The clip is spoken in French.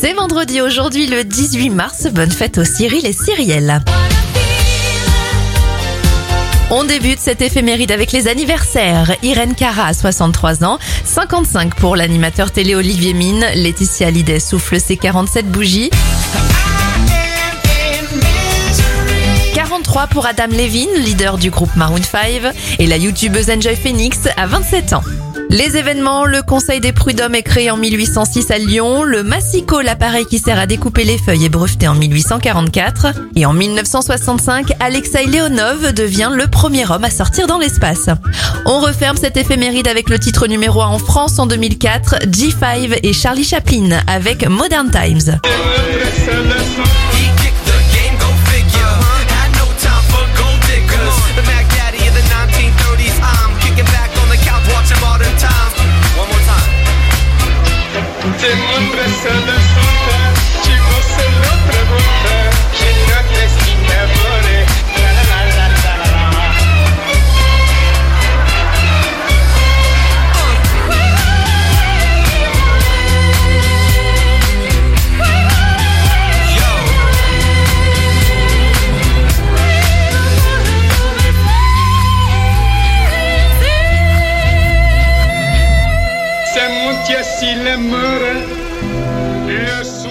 C'est vendredi aujourd'hui le 18 mars. Bonne fête aux Cyril et Cyrielle. On débute cette éphéméride avec les anniversaires. Irène Cara a 63 ans, 55 pour l'animateur télé Olivier Mine, Laetitia Hallyday souffle ses 47 bougies. 43 pour Adam Levine, leader du groupe Maroon 5, et la youtubeuse Enjoy Phoenix a 27 ans. Les événements, le Conseil des prud'hommes est créé en 1806 à Lyon, le massicot, l'appareil qui sert à découper les feuilles, est breveté en 1844, et en 1965, Alexei Leonov devient le premier homme à sortir dans l'espace. On referme cette éphéméride avec le titre numéro 1 en France en 2004, G5 et Charlie Chaplin avec Modern Times. Yes, il est mort. Yes,